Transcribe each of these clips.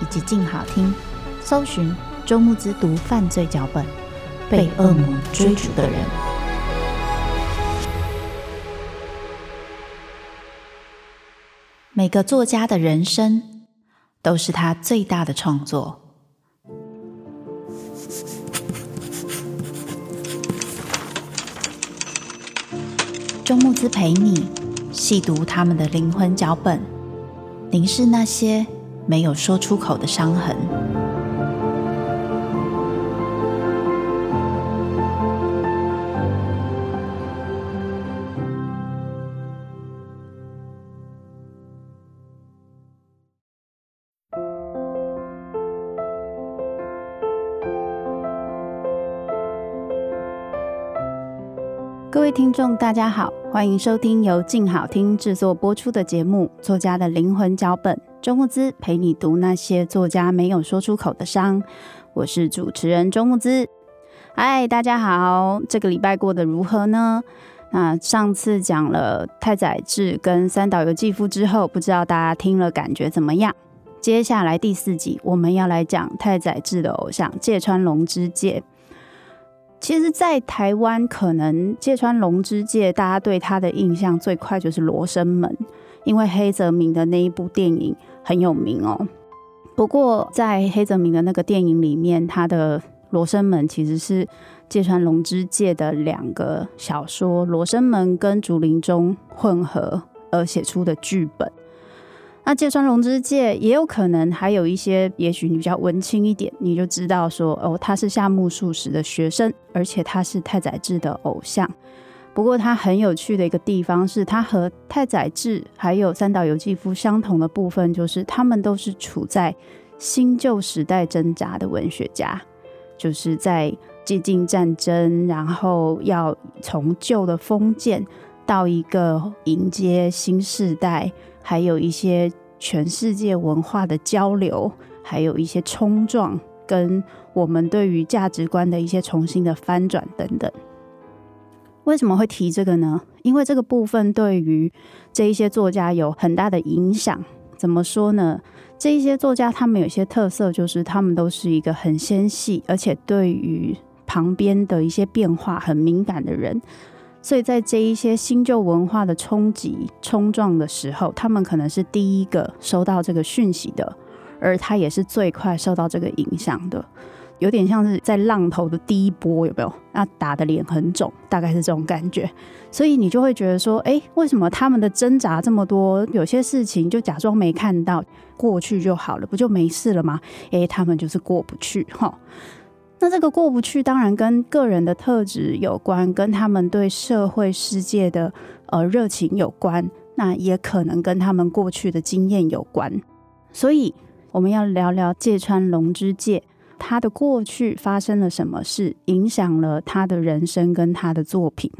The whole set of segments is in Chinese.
以及静好听，搜寻周慕姿读犯罪脚本，被恶魔追逐的人。每个作家的人生都是他最大的创作。周慕姿陪你细读他们的灵魂脚本，凝视那些没有说出口的伤痕。各位听众，大家好，欢迎收听由静好听制作播出的节目《作家的灵魂脚本》，周慕姿陪你读那些作家没有说出口的伤。我是主持人周慕姿。嗨，大家好，这个礼拜过得如何呢？那上次讲了太宰治跟三岛由纪夫之后，不知道大家听了感觉怎么样？接下来第四集我们要来讲太宰治的偶像芥川龙之介。其实，在台湾，可能芥川龙之介，大家对他的印象最快就是《罗生门》，因为黑泽明的那一部电影很有名哦。不过，在黑泽明的那个电影里面，他的《罗生门》其实是芥川龙之介的两个小说《罗生门》跟《竹林中》混合而写出的剧本。那芥川龙之介也有可能还有一些，也许你比较文青一点，你就知道说哦，他是夏目漱石的学生，而且他是太宰治的偶像。不过他很有趣的一个地方是，他和太宰治还有三岛由纪夫相同的部分，就是他们都是处在新旧时代挣扎的文学家，就是在接近战争，然后要从旧的封建到一个迎接新时代。还有一些全世界文化的交流，还有一些冲撞，跟我们对于价值观的一些重新的翻转等等。为什么会提这个呢？因为这个部分对于这一些作家有很大的影响。怎么说呢？这一些作家他们有些特色，就是他们都是一个很纤细，而且对于旁边的一些变化很敏感的人。所以在这一些新旧文化的冲击、冲撞的时候，他们可能是第一个收到这个讯息的，而他也是最快受到这个影响的，有点像是在浪头的第一波，有没有？那打的脸很肿，大概是这种感觉。所以你就会觉得说，哎，为什么他们的挣扎这么多？有些事情就假装没看到，过去就好了，不就没事了吗？哎，他们就是过不去，哈。那这个过不去，当然跟个人的特质有关，跟他们对社会世界的呃热情有关，那也可能跟他们过去的经验有关。所以我们要聊聊芥川龙之介，他的过去发生了什么事，影响了他的人生跟他的作品。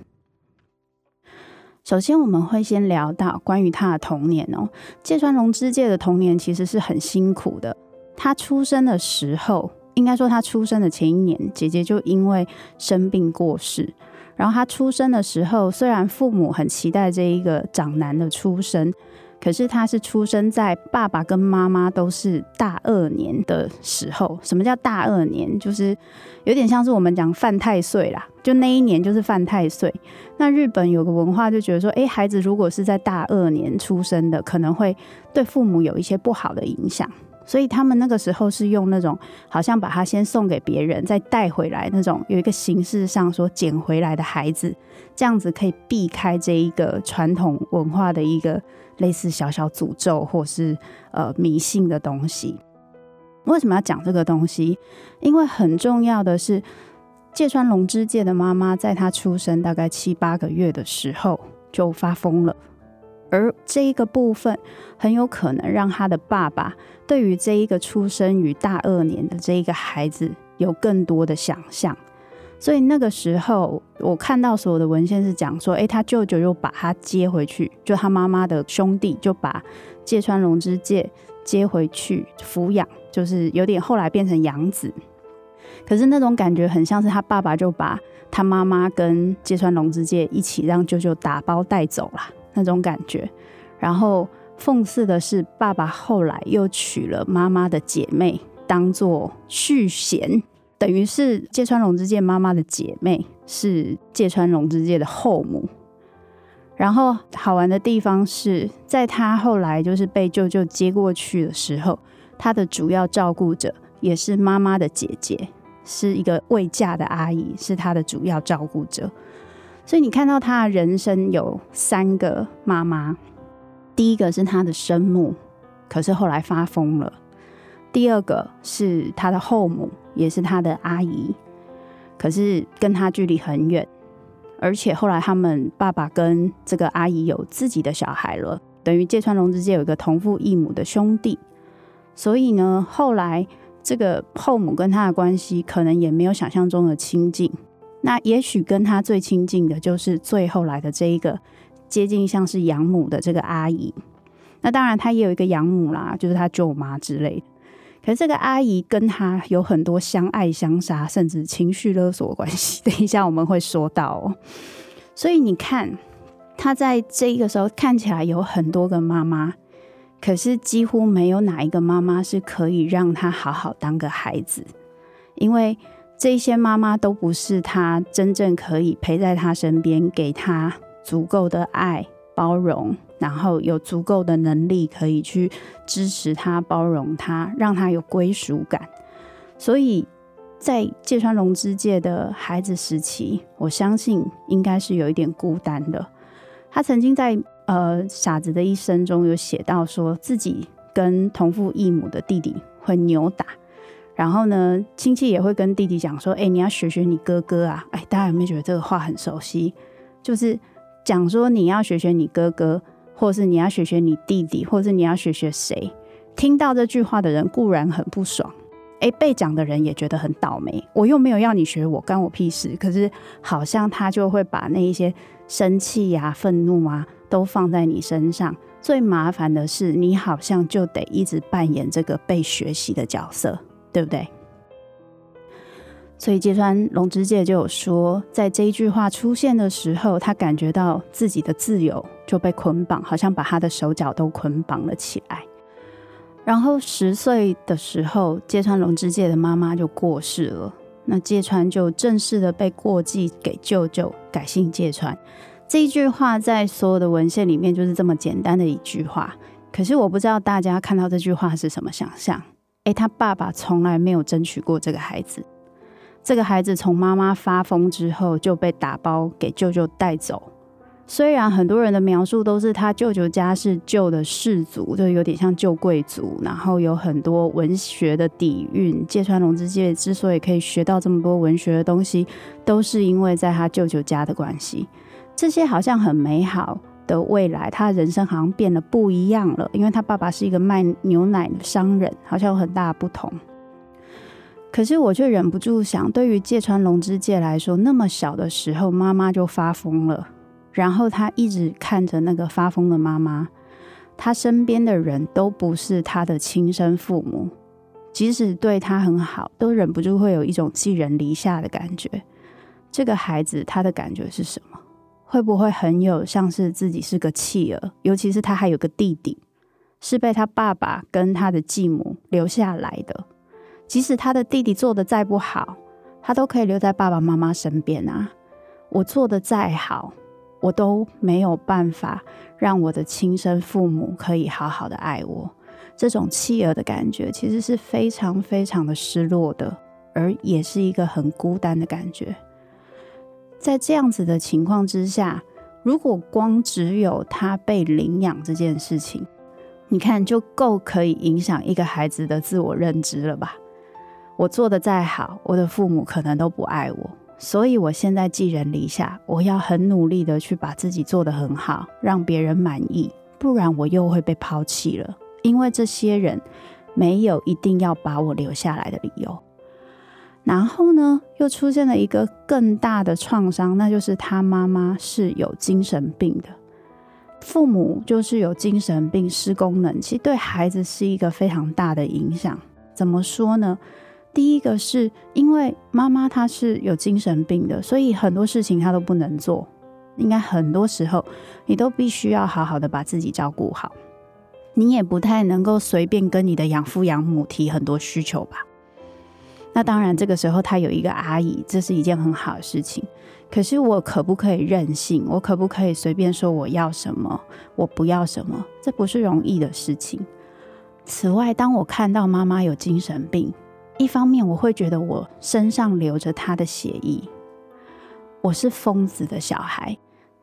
首先，我们会先聊到关于他的童年哦。芥川龙之介的童年其实是很辛苦的，他出生的时候。应该说，他出生的前一年，姐姐就因为生病过世。然后他出生的时候，虽然父母很期待这一个长男的出生，可是他是出生在爸爸跟妈妈都是大二年的时候。什么叫大二年？就是有点像是我们讲犯太岁啦，就那一年就是犯太岁。那日本有个文化就觉得说，诶，孩子如果是在大二年出生的，可能会对父母有一些不好的影响。所以他们那个时候是用那种好像把他先送给别人，再带回来那种，有一个形式上说捡回来的孩子，这样子可以避开这一个传统文化的一个类似小小诅咒或是呃迷信的东西。为什么要讲这个东西？因为很重要的是，芥川龙之介的妈妈在他出生大概七八个月的时候就发疯了。而这一个部分很有可能让他的爸爸对于这一个出生于大二年的这一个孩子有更多的想象，所以那个时候我看到所有的文献是讲说，诶，他舅舅又把他接回去，就他妈妈的兄弟就把芥川龙之介接回去抚养，就是有点后来变成养子。可是那种感觉很像是他爸爸就把他妈妈跟芥川龙之介一起让舅舅打包带走了。那种感觉，然后讽刺的是，爸爸后来又娶了妈妈的姐妹当做续弦，等于是芥川龙之介妈妈的姐妹是芥川龙之介的后母。然后好玩的地方是在他后来就是被舅舅接过去的时候，他的主要照顾者也是妈妈的姐姐，是一个未嫁的阿姨，是他的主要照顾者。所以你看到他的人生有三个妈妈，第一个是他的生母，可是后来发疯了；第二个是他的后母，也是他的阿姨，可是跟他距离很远，而且后来他们爸爸跟这个阿姨有自己的小孩了，等于芥川龙之介有一个同父异母的兄弟，所以呢，后来这个后母跟他的关系可能也没有想象中的亲近。那也许跟他最亲近的就是最后来的这一个接近像是养母的这个阿姨。那当然，他也有一个养母啦，就是他舅妈之类的。可是这个阿姨跟他有很多相爱相杀，甚至情绪勒索关系。等一下我们会说到喔。所以你看，他在这一个时候看起来有很多个妈妈，可是几乎没有哪一个妈妈是可以让他好好当个孩子，因为。这些妈妈都不是他真正可以陪在他身边，给他足够的爱、包容，然后有足够的能力可以去支持他、包容他，让他有归属感。所以在芥川龙之介的孩子时期，我相信应该是有一点孤单的。他曾经在呃《傻子的一生》中有写到，说自己跟同父异母的弟弟会扭打。然后呢，亲戚也会跟弟弟讲说：“哎，你要学学你哥哥啊！”哎，大家有没有觉得这个话很熟悉？就是讲说你要学学你哥哥，或是你要学学你弟弟，或是你要学学谁？听到这句话的人固然很不爽，哎，被讲的人也觉得很倒霉。我又没有要你学我，干我屁事。可是好像他就会把那一些生气呀、愤怒啊，都放在你身上。最麻烦的是，你好像就得一直扮演这个被学习的角色。对不对？所以芥川龙之介就有说，在这一句话出现的时候，他感觉到自己的自由就被捆绑，好像把他的手脚都捆绑了起来。然后十岁的时候，芥川龙之介的妈妈就过世了，那芥川就正式的被过继给舅舅，改姓芥川。这一句话在所有的文献里面就是这么简单的一句话。可是我不知道大家看到这句话是什么想象。诶，他爸爸从来没有争取过这个孩子。这个孩子从妈妈发疯之后就被打包给舅舅带走。虽然很多人的描述都是他舅舅家是旧的氏族，就有点像旧贵族，然后有很多文学的底蕴。芥川龙之介之所以可以学到这么多文学的东西，都是因为在他舅舅家的关系。这些好像很美好。的未来，他的人生好像变得不一样了，因为他爸爸是一个卖牛奶的商人，好像有很大的不同。可是我却忍不住想，对于芥川龙之介来说，那么小的时候妈妈就发疯了，然后他一直看着那个发疯的妈妈，他身边的人都不是他的亲生父母，即使对他很好，都忍不住会有一种寄人篱下的感觉。这个孩子他的感觉是什么？会不会很有像是自己是个弃儿？尤其是他还有个弟弟，是被他爸爸跟他的继母留下来的。即使他的弟弟做的再不好，他都可以留在爸爸妈妈身边啊。我做的再好，我都没有办法让我的亲生父母可以好好的爱我。这种弃儿的感觉，其实是非常非常的失落的，而也是一个很孤单的感觉。在这样子的情况之下，如果光只有他被领养这件事情，你看就够可以影响一个孩子的自我认知了吧？我做的再好，我的父母可能都不爱我，所以我现在寄人篱下，我要很努力的去把自己做得很好，让别人满意，不然我又会被抛弃了。因为这些人没有一定要把我留下来的理由。然后呢，又出现了一个更大的创伤，那就是他妈妈是有精神病的，父母就是有精神病失功能，其实对孩子是一个非常大的影响。怎么说呢？第一个是因为妈妈她是有精神病的，所以很多事情她都不能做。应该很多时候你都必须要好好的把自己照顾好，你也不太能够随便跟你的养父养母提很多需求吧。那当然，这个时候他有一个阿姨，这是一件很好的事情。可是我可不可以任性？我可不可以随便说我要什么，我不要什么？这不是容易的事情。此外，当我看到妈妈有精神病，一方面，我会觉得我身上流着他的血液，我是疯子的小孩。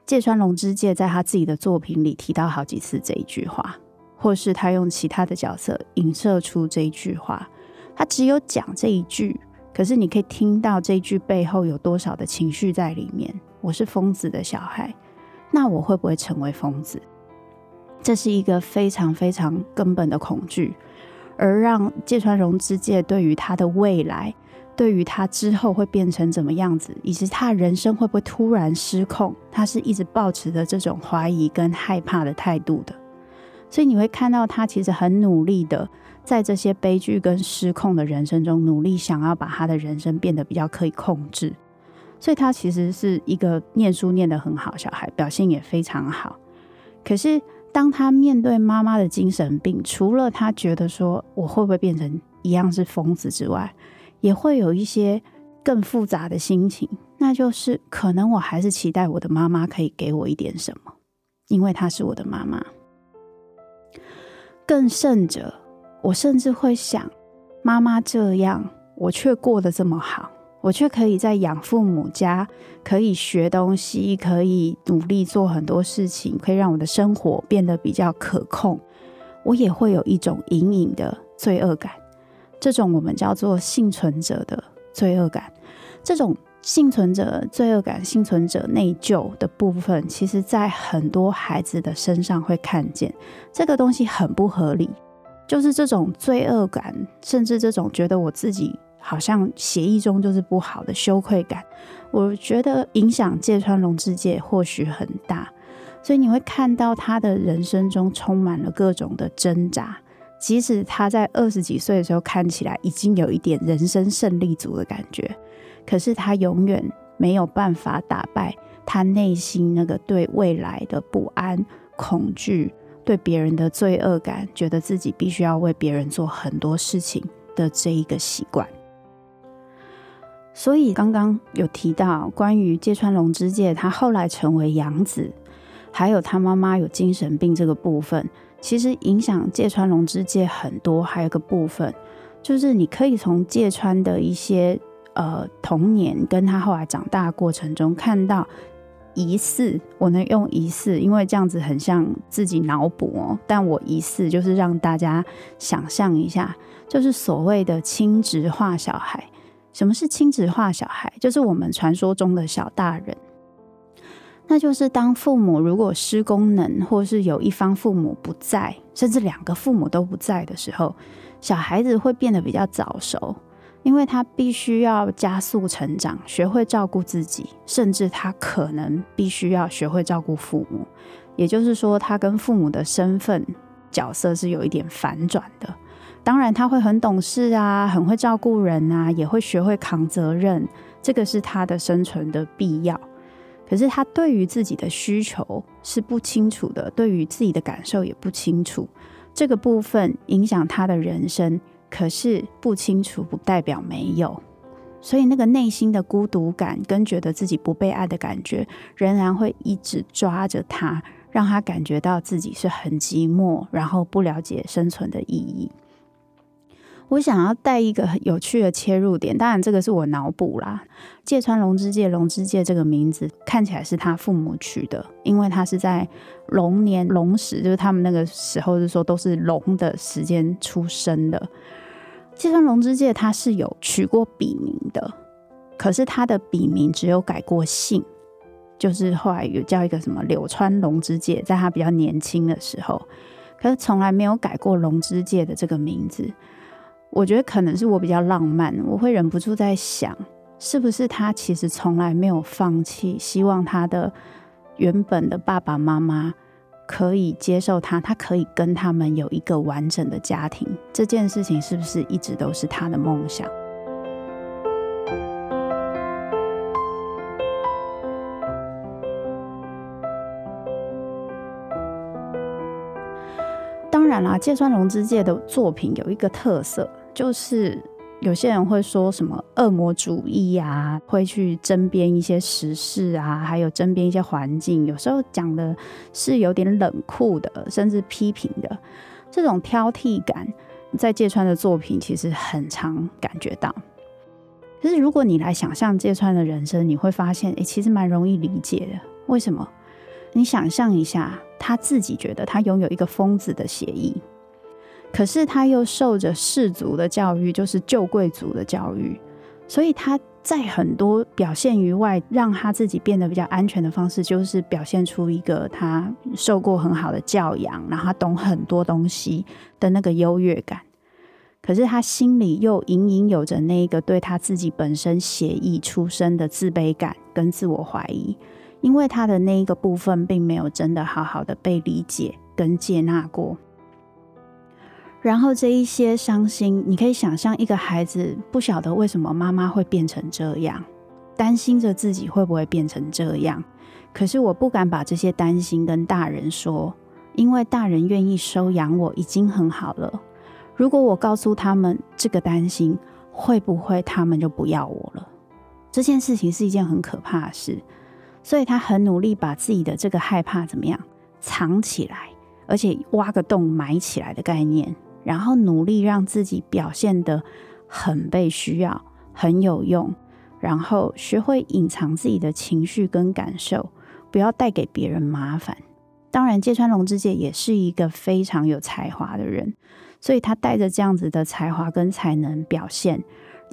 芥川龙之介在他自己的作品里提到好几次这一句话，或是他用其他的角色影射出这一句话。他只有讲这一句，可是你可以听到这一句背后有多少的情绪在里面。我是疯子的小孩，那我会不会成为疯子？这是一个非常非常根本的恐惧。而让芥川龙之介对于他的未来，对于他之后会变成怎么样子，以及他人生会不会突然失控，他是一直抱持着这种怀疑跟害怕的态度的。所以你会看到他其实很努力的在这些悲剧跟失控的人生中，努力想要把他的人生变得比较可以控制。所以他其实是一个念书念得很好小孩，表现也非常好。可是。当他面对妈妈的精神病，除了他觉得说我会不会变成一样是疯子之外，也会有一些更复杂的心情，那就是可能我还是期待我的妈妈可以给我一点什么，因为她是我的妈妈。更甚者，我甚至会想，妈妈这样，我却过得这么好。我却可以在养父母家，可以学东西，可以努力做很多事情，可以让我的生活变得比较可控。我也会有一种隐隐的罪恶感，这种我们叫做幸存者的罪恶感。这种幸存者罪恶感、幸存者内疚的部分，其实在很多孩子的身上会看见。这个东西很不合理，就是这种罪恶感，甚至这种觉得我自己。好像协议中就是不好的羞愧感，我觉得影响芥川龙之介或许很大，所以你会看到他的人生中充满了各种的挣扎，即使他在二十几岁的时候看起来已经有一点人生胜利组的感觉，可是他永远没有办法打败他内心那个对未来的不安、恐惧、对别人的罪恶感，觉得自己必须要为别人做很多事情的这一个习惯。所以刚刚有提到关于芥川龙之介，他后来成为养子，还有他妈妈有精神病这个部分，其实影响芥川龙之介很多。还有个部分，就是你可以从芥川的一些呃童年跟他后来长大过程中看到疑似，我能用疑似，因为这样子很像自己脑补哦。但我疑似就是让大家想象一下，就是所谓的亲职化小孩。什么是亲职化小孩？就是我们传说中的小大人。那就是当父母如果失功能，或是有一方父母不在，甚至两个父母都不在的时候，小孩子会变得比较早熟，因为他必须要加速成长，学会照顾自己，甚至他可能必须要学会照顾父母。也就是说，他跟父母的身份角色是有一点反转的。当然，他会很懂事啊，很会照顾人啊，也会学会扛责任，这个是他的生存的必要。可是他对于自己的需求是不清楚的，对于自己的感受也不清楚，这个部分影响他的人生。可是不清楚不代表没有，所以那个内心的孤独感跟觉得自己不被爱的感觉，仍然会一直抓着他，让他感觉到自己是很寂寞，然后不了解生存的意义。我想要带一个很有趣的切入点，当然这个是我脑补啦。芥川龙之介，龙之介这个名字看起来是他父母取的，因为他是在龙年龙时，就是他们那个时候是说都是龙的时间出生的。芥川龙之介他是有取过笔名的，可是他的笔名只有改过姓，就是后来有叫一个什么柳川龙之介，在他比较年轻的时候，可是从来没有改过龙之介的这个名字。我觉得可能是我比较浪漫，我会忍不住在想，是不是他其实从来没有放弃，希望他的原本的爸爸妈妈可以接受他，他可以跟他们有一个完整的家庭。这件事情是不是一直都是他的梦想？当然啦，芥川龙之介的作品有一个特色。就是有些人会说什么恶魔主义啊，会去争辩一些时事啊，还有争辩一些环境，有时候讲的是有点冷酷的，甚至批评的这种挑剔感，在芥川的作品其实很常感觉到。可是如果你来想象芥川的人生，你会发现，诶，其实蛮容易理解的。为什么？你想象一下，他自己觉得他拥有一个疯子的血液。可是他又受着世族的教育，就是旧贵族的教育，所以他在很多表现于外，让他自己变得比较安全的方式，就是表现出一个他受过很好的教养，然后他懂很多东西的那个优越感。可是他心里又隐隐有着那一个对他自己本身血裔出身的自卑感跟自我怀疑，因为他的那一个部分并没有真的好好的被理解跟接纳过。然后这一些伤心，你可以想象一个孩子不晓得为什么妈妈会变成这样，担心着自己会不会变成这样。可是我不敢把这些担心跟大人说，因为大人愿意收养我已经很好了。如果我告诉他们这个担心，会不会他们就不要我了？这件事情是一件很可怕的事，所以他很努力把自己的这个害怕怎么样藏起来，而且挖个洞埋起来的概念。然后努力让自己表现得很被需要，很有用，然后学会隐藏自己的情绪跟感受，不要带给别人麻烦。当然，芥川龙之介也是一个非常有才华的人，所以他带着这样子的才华跟才能表现。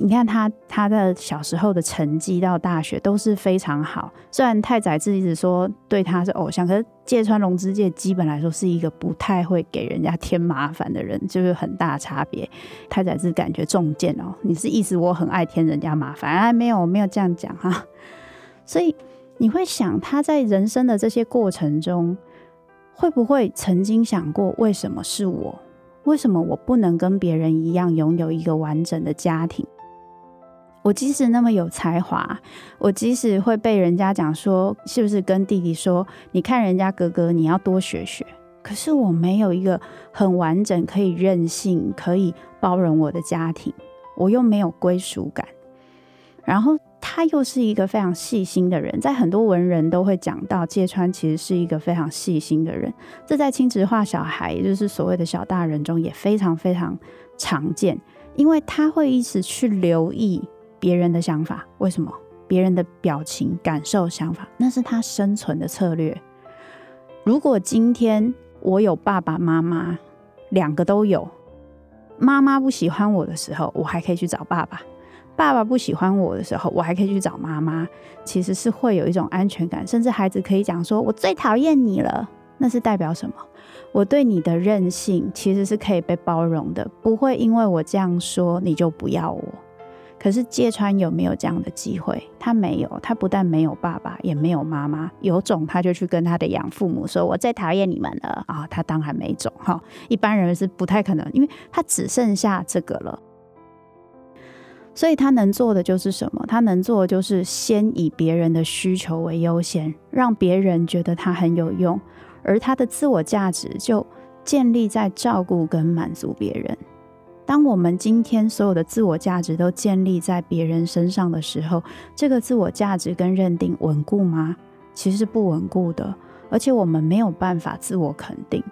你看他，他的小时候的成绩到大学都是非常好。虽然太宰治一直说对他是偶像，可是芥川龙之介基本来说是一个不太会给人家添麻烦的人，就是很大差别。太宰治感觉中箭哦，你是意思我很爱添人家麻烦？哎，没有，没有这样讲哈。所以你会想他在人生的这些过程中，会不会曾经想过为什么是我？为什么我不能跟别人一样拥有一个完整的家庭？我即使那么有才华，我即使会被人家讲说，是不是跟弟弟说，你看人家哥哥，你要多学学。可是我没有一个很完整、可以任性、可以包容我的家庭，我又没有归属感。然后他又是一个非常细心的人，在很多文人都会讲到，芥川其实是一个非常细心的人。这在亲子化小孩，也就是所谓的小大人中，也非常非常常见，因为他会一直去留意。别人的想法，为什么？别人的表情、感受、想法，那是他生存的策略。如果今天我有爸爸妈妈，两个都有，妈妈不喜欢我的时候，我还可以去找爸爸；爸爸不喜欢我的时候，我还可以去找妈妈。其实是会有一种安全感，甚至孩子可以讲说：“我最讨厌你了。”那是代表什么？我对你的任性其实是可以被包容的，不会因为我这样说你就不要我。可是芥川有没有这样的机会？他没有，他不但没有爸爸，也没有妈妈。有种他就去跟他的养父母说：“我最讨厌你们了啊！”他当然没种哈，一般人是不太可能，因为他只剩下这个了。所以他能做的就是什么？他能做的就是先以别人的需求为优先，让别人觉得他很有用，而他的自我价值就建立在照顾跟满足别人。当我们今天所有的自我价值都建立在别人身上的时候，这个自我价值跟认定稳固吗？其实是不稳固的。而且我们没有办法自我肯定。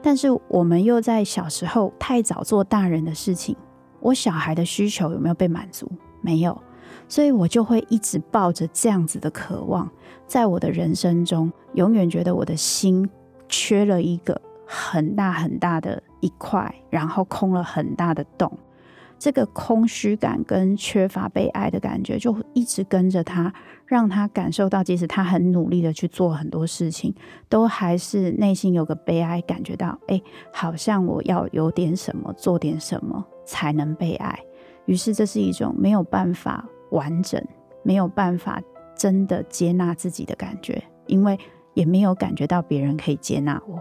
但是我们又在小时候太早做大人的事情，我小孩的需求有没有被满足？没有，所以我就会一直抱着这样子的渴望，在我的人生中，永远觉得我的心缺了一个很大很大的一块，然后空了很大的洞。这个空虚感跟缺乏被爱的感觉，就一直跟着他，让他感受到，即使他很努力的去做很多事情，都还是内心有个悲哀，感觉到，哎，好像我要有点什么，做点什么才能被爱。于是，这是一种没有办法完整、没有办法真的接纳自己的感觉，因为也没有感觉到别人可以接纳我。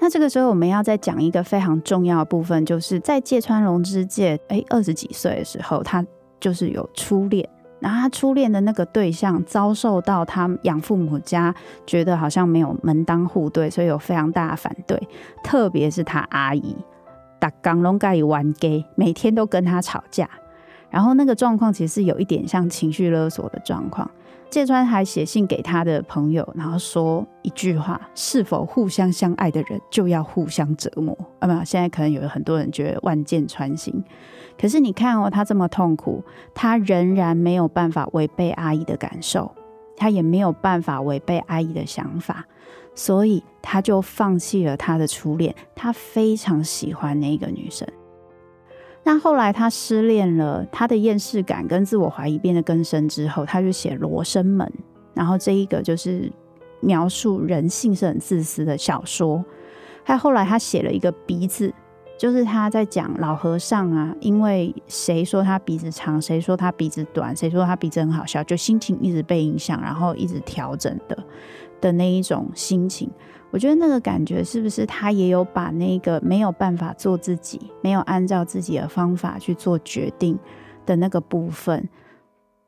那这个时候，我们要再讲一个非常重要的部分，就是在芥川龙之介，哎，二十几岁的时候，他就是有初恋，然后他初恋的那个对象遭受到他养父母家觉得好像没有门当户对，所以有非常大的反对，特别是他阿姨，打刚龙盖玩 gay，每天都跟他吵架，然后那个状况其实是有一点像情绪勒索的状况。芥川还写信给他的朋友，然后说一句话：“是否互相相爱的人就要互相折磨？”啊，没有，现在可能有很多人觉得万箭穿心，可是你看哦，他这么痛苦，他仍然没有办法违背阿姨的感受，他也没有办法违背阿姨的想法，所以他就放弃了他的初恋。他非常喜欢那个女生。那后来他失恋了，他的厌世感跟自我怀疑变得更深之后，他就写《罗生门》，然后这一个就是描述人性是很自私的小说。他后来他写了一个鼻子，就是他在讲老和尚啊，因为谁说他鼻子长，谁说他鼻子短，谁说他鼻子很好笑，就心情一直被影响，然后一直调整的的那一种心情。我觉得那个感觉是不是他也有把那个没有办法做自己，没有按照自己的方法去做决定的那个部分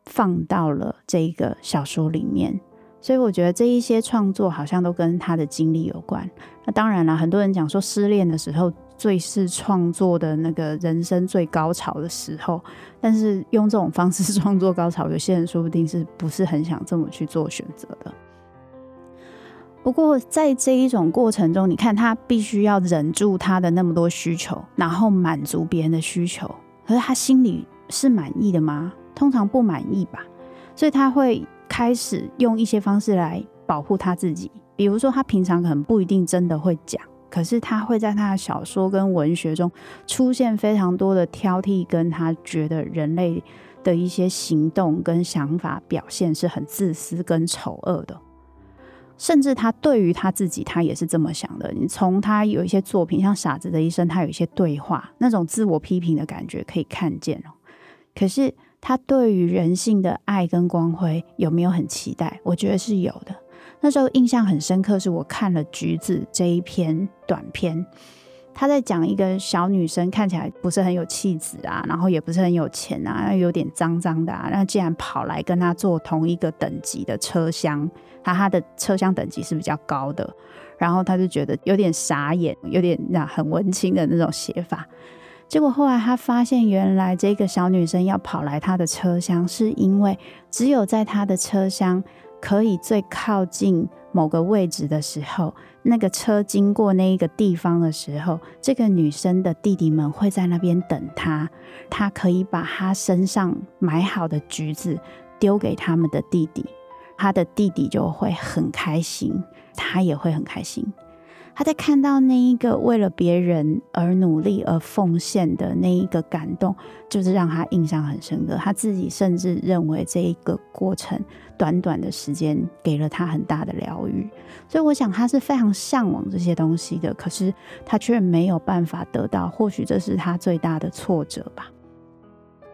放到了这个小说里面？所以我觉得这一些创作好像都跟他的经历有关。那当然了，很多人讲说失恋的时候最是创作的那个人生最高潮的时候，但是用这种方式创作高潮，有些人说不定是不是很想这么去做选择的。不过，在这一种过程中，你看他必须要忍住他的那么多需求，然后满足别人的需求。可是他心里是满意的吗？通常不满意吧。所以他会开始用一些方式来保护他自己。比如说，他平常可能不一定真的会讲，可是他会在他的小说跟文学中出现非常多的挑剔，跟他觉得人类的一些行动跟想法表现是很自私跟丑恶的。甚至他对于他自己，他也是这么想的。你从他有一些作品，像《傻子的一生》，他有一些对话，那种自我批评的感觉可以看见哦。可是他对于人性的爱跟光辉有没有很期待？我觉得是有的。那时候印象很深刻，是我看了《橘子》这一篇短篇。他在讲一个小女生看起来不是很有气质啊，然后也不是很有钱啊，有点脏脏的啊，那竟然跑来跟他坐同一个等级的车厢，他他的车厢等级是比较高的，然后他就觉得有点傻眼，有点那很文青的那种写法。结果后来他发现，原来这个小女生要跑来他的车厢，是因为只有在他的车厢可以最靠近某个位置的时候。那个车经过那一个地方的时候，这个女生的弟弟们会在那边等她，她可以把她身上买好的橘子丢给他们的弟弟，她的弟弟就会很开心，她也会很开心。他在看到那一个为了别人而努力而奉献的那一个感动，就是让他印象很深刻。他自己甚至认为这一个过程短短的时间给了他很大的疗愈。所以我想他是非常向往这些东西的，可是他却没有办法得到。或许这是他最大的挫折吧。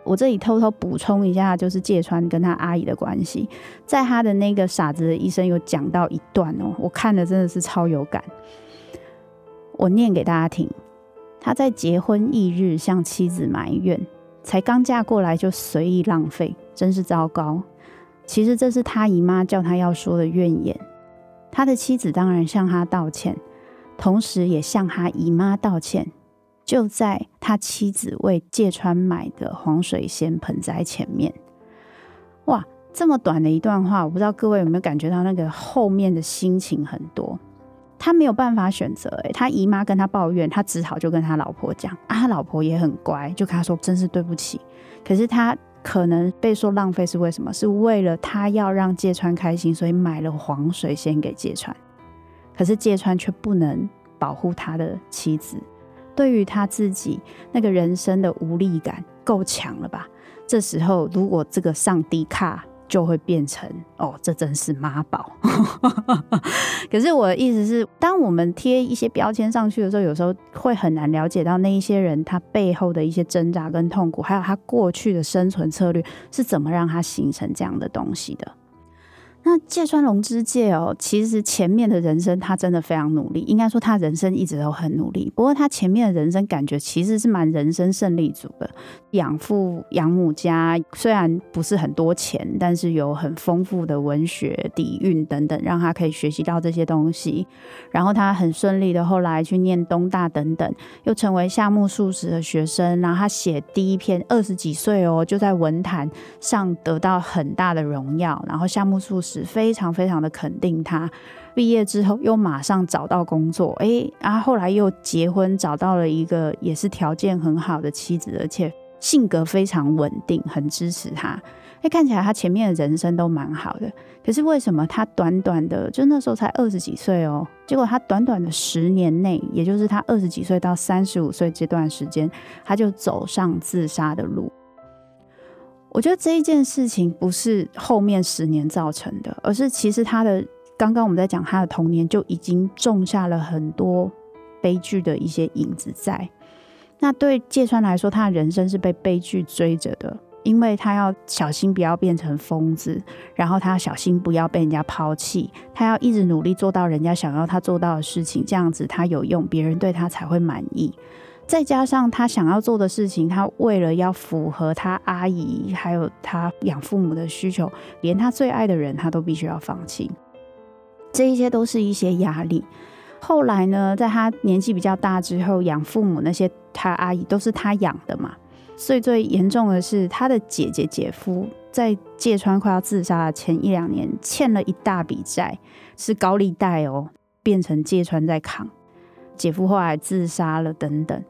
我这里偷偷补充一下，就是芥川跟他阿姨的关系，在他的那个傻子的医生有讲到一段哦，我看的真的是超有感。我念给大家听，他在结婚翌日向妻子埋怨，才刚嫁过来就随意浪费，真是糟糕。其实这是他姨妈叫他要说的怨言。他的妻子当然向他道歉，同时也向他姨妈道歉。就在他妻子为芥川买的黄水仙盆栽前面，哇！这么短的一段话，我不知道各位有没有感觉到那个后面的心情很多。他没有办法选择，诶，他姨妈跟他抱怨，他只好就跟他老婆讲啊，他老婆也很乖，就跟他说真是对不起。可是他可能被说浪费是为什么？是为了他要让芥川开心，所以买了黄水仙给芥川。可是芥川却不能保护他的妻子，对于他自己那个人生的无力感够强了吧？这时候如果这个上帝卡。就会变成哦，这真是妈宝。可是我的意思是，当我们贴一些标签上去的时候，有时候会很难了解到那一些人他背后的一些挣扎跟痛苦，还有他过去的生存策略是怎么让他形成这样的东西的。那芥川龙之介哦，其实前面的人生他真的非常努力，应该说他人生一直都很努力。不过他前面的人生感觉其实是蛮人生胜利组的，养父养母家虽然不是很多钱，但是有很丰富的文学底蕴等等，让他可以学习到这些东西。然后他很顺利的后来去念东大等等，又成为夏目漱石的学生。然后他写第一篇二十几岁哦，就在文坛上得到很大的荣耀。然后夏目漱石。非常非常的肯定他，毕业之后又马上找到工作，哎，然后后来又结婚，找到了一个也是条件很好的妻子，而且性格非常稳定，很支持他。哎，看起来他前面的人生都蛮好的，可是为什么他短短的就那时候才二十几岁哦？结果他短短的十年内，也就是他二十几岁到三十五岁这段时间，他就走上自杀的路。我觉得这一件事情不是后面十年造成的，而是其实他的刚刚我们在讲他的童年就已经种下了很多悲剧的一些影子在。那对芥川来说，他的人生是被悲剧追着的，因为他要小心不要变成疯子，然后他要小心不要被人家抛弃，他要一直努力做到人家想要他做到的事情，这样子他有用，别人对他才会满意。再加上他想要做的事情，他为了要符合他阿姨还有他养父母的需求，连他最爱的人他都必须要放弃。这一些都是一些压力。后来呢，在他年纪比较大之后，养父母那些他阿姨都是他养的嘛。所以最严重的是，他的姐姐姐夫在芥川快要自杀的前一两年欠了一大笔债，是高利贷哦，变成芥川在扛。姐夫后来自杀了，等等。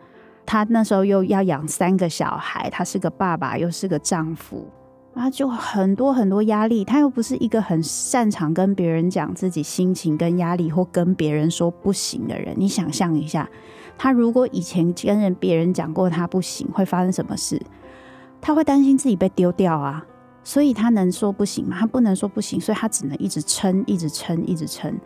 他那时候又要养三个小孩，他是个爸爸，又是个丈夫，啊，就很多很多压力。他又不是一个很擅长跟别人讲自己心情跟压力，或跟别人说不行的人。你想象一下，他如果以前跟人别人讲过他不行，会发生什么事？他会担心自己被丢掉啊，所以他能说不行吗？他不能说不行，所以他只能一直撑，一直撑，一直撑。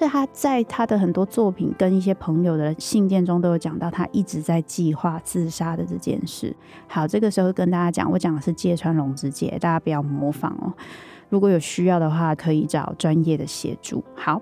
所以他在他的很多作品跟一些朋友的信件中都有讲到，他一直在计划自杀的这件事。好，这个时候跟大家讲，我讲的是芥川龙之介，大家不要模仿哦。如果有需要的话，可以找专业的协助。好，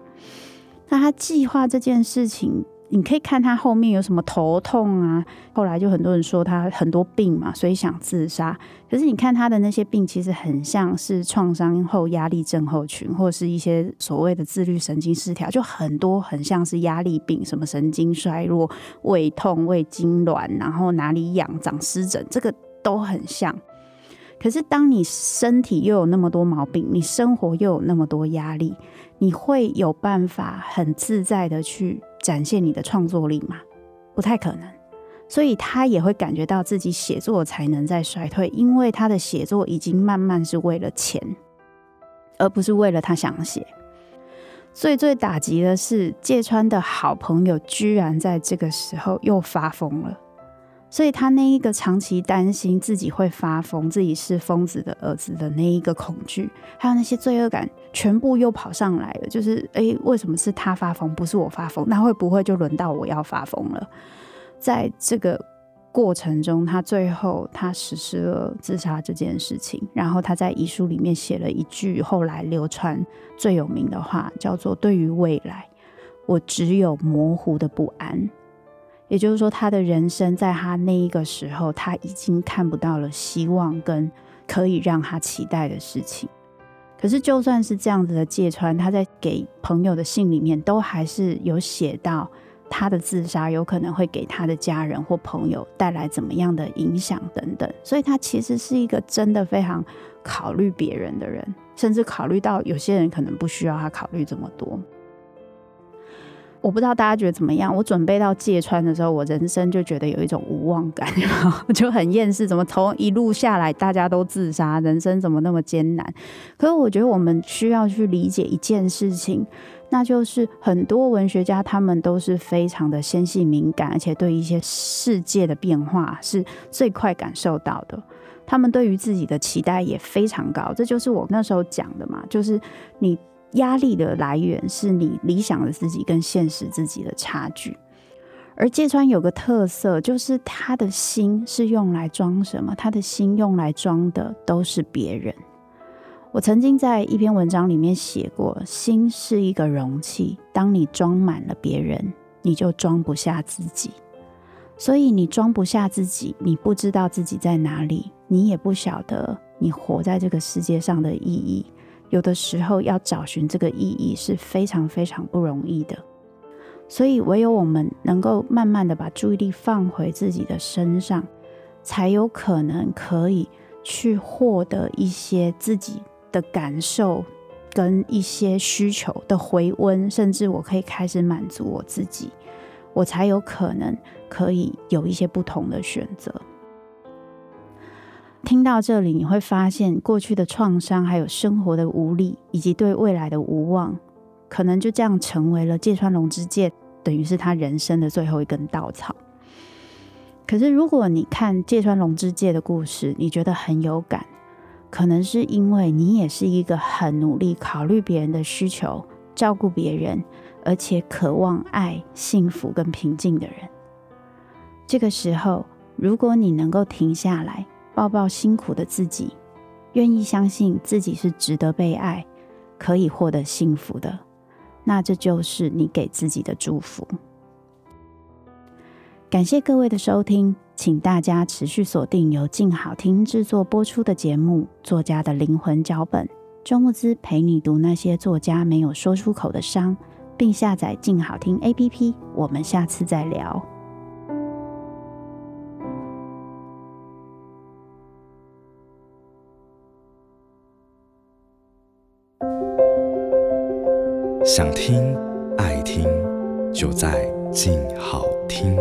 那他计划这件事情。你可以看他后面有什么头痛啊，后来就很多人说他很多病嘛，所以想自杀。可是你看他的那些病，其实很像是创伤后压力症候群，或是一些所谓的自律神经失调，就很多很像是压力病，什么神经衰弱、胃痛、胃痉挛，然后哪里痒、长湿疹，这个都很像。可是当你身体又有那么多毛病，你生活又有那么多压力，你会有办法很自在的去展现你的创作力嘛？不太可能，所以他也会感觉到自己写作才能在衰退，因为他的写作已经慢慢是为了钱，而不是为了他想写。最最打击的是，芥川的好朋友居然在这个时候又发疯了。所以他那一个长期担心自己会发疯、自己是疯子的儿子的那一个恐惧，还有那些罪恶感，全部又跑上来了。就是，诶、为什么是他发疯，不是我发疯？那会不会就轮到我要发疯了？在这个过程中，他最后他实施了自杀这件事情。然后他在遗书里面写了一句后来流传最有名的话，叫做“对于未来，我只有模糊的不安”。也就是说，他的人生在他那一个时候，他已经看不到了希望跟可以让他期待的事情。可是，就算是这样子的芥川，他在给朋友的信里面，都还是有写到他的自杀有可能会给他的家人或朋友带来怎么样的影响等等，所以他其实是一个真的非常考虑别人的人，甚至考虑到有些人可能不需要他考虑这么多。我不知道大家觉得怎么样？我准备到芥川的时候，我人生就觉得有一种无望感，就很厌世。怎么从一路下来大家都自杀，人生怎么那么艰难？可是我觉得我们需要去理解一件事情，那就是很多文学家他们都是非常的纤细敏感，而且对一些世界的变化是最快感受到的。他们对于自己的期待也非常高，这就是我那时候讲的嘛，就是你。压力的来源是你理想的自己跟现实自己的差距，而芥川有个特色，就是他的心是用来装什么？他的心用来装的都是别人。我曾经在一篇文章里面写过，心是一个容器，当你装满了别人，你就装不下自己。所以你装不下自己，你不知道自己在哪里，你也不晓得你活在这个世界上的意义。有的时候要找寻这个意义是非常非常不容易的，所以唯有我们能够慢慢的把注意力放回自己的身上，才有可能可以去获得一些自己的感受跟一些需求的回温，甚至我可以开始满足我自己，我才有可能可以有一些不同的选择。听到这里，你会发现过去的创伤，还有生活的无力，以及对未来的无望，可能就这样成为了芥川龙之介，等于是他人生的最后一根稻草。可是，如果你看芥川龙之介的故事，你觉得很有感，可能是因为你也是一个很努力考虑别人的需求、照顾别人，而且渴望爱、幸福跟平静的人。这个时候，如果你能够停下来，抱抱辛苦的自己，愿意相信自己是值得被爱，可以获得幸福的，那这就是你给自己的祝福。感谢各位的收听，请大家持续锁定由静好听制作播出的节目《作家的灵魂脚本》，周慕姿陪你读那些作家没有说出口的伤，并下载静好听 APP。我们下次再聊。想听、爱听，就在静好听。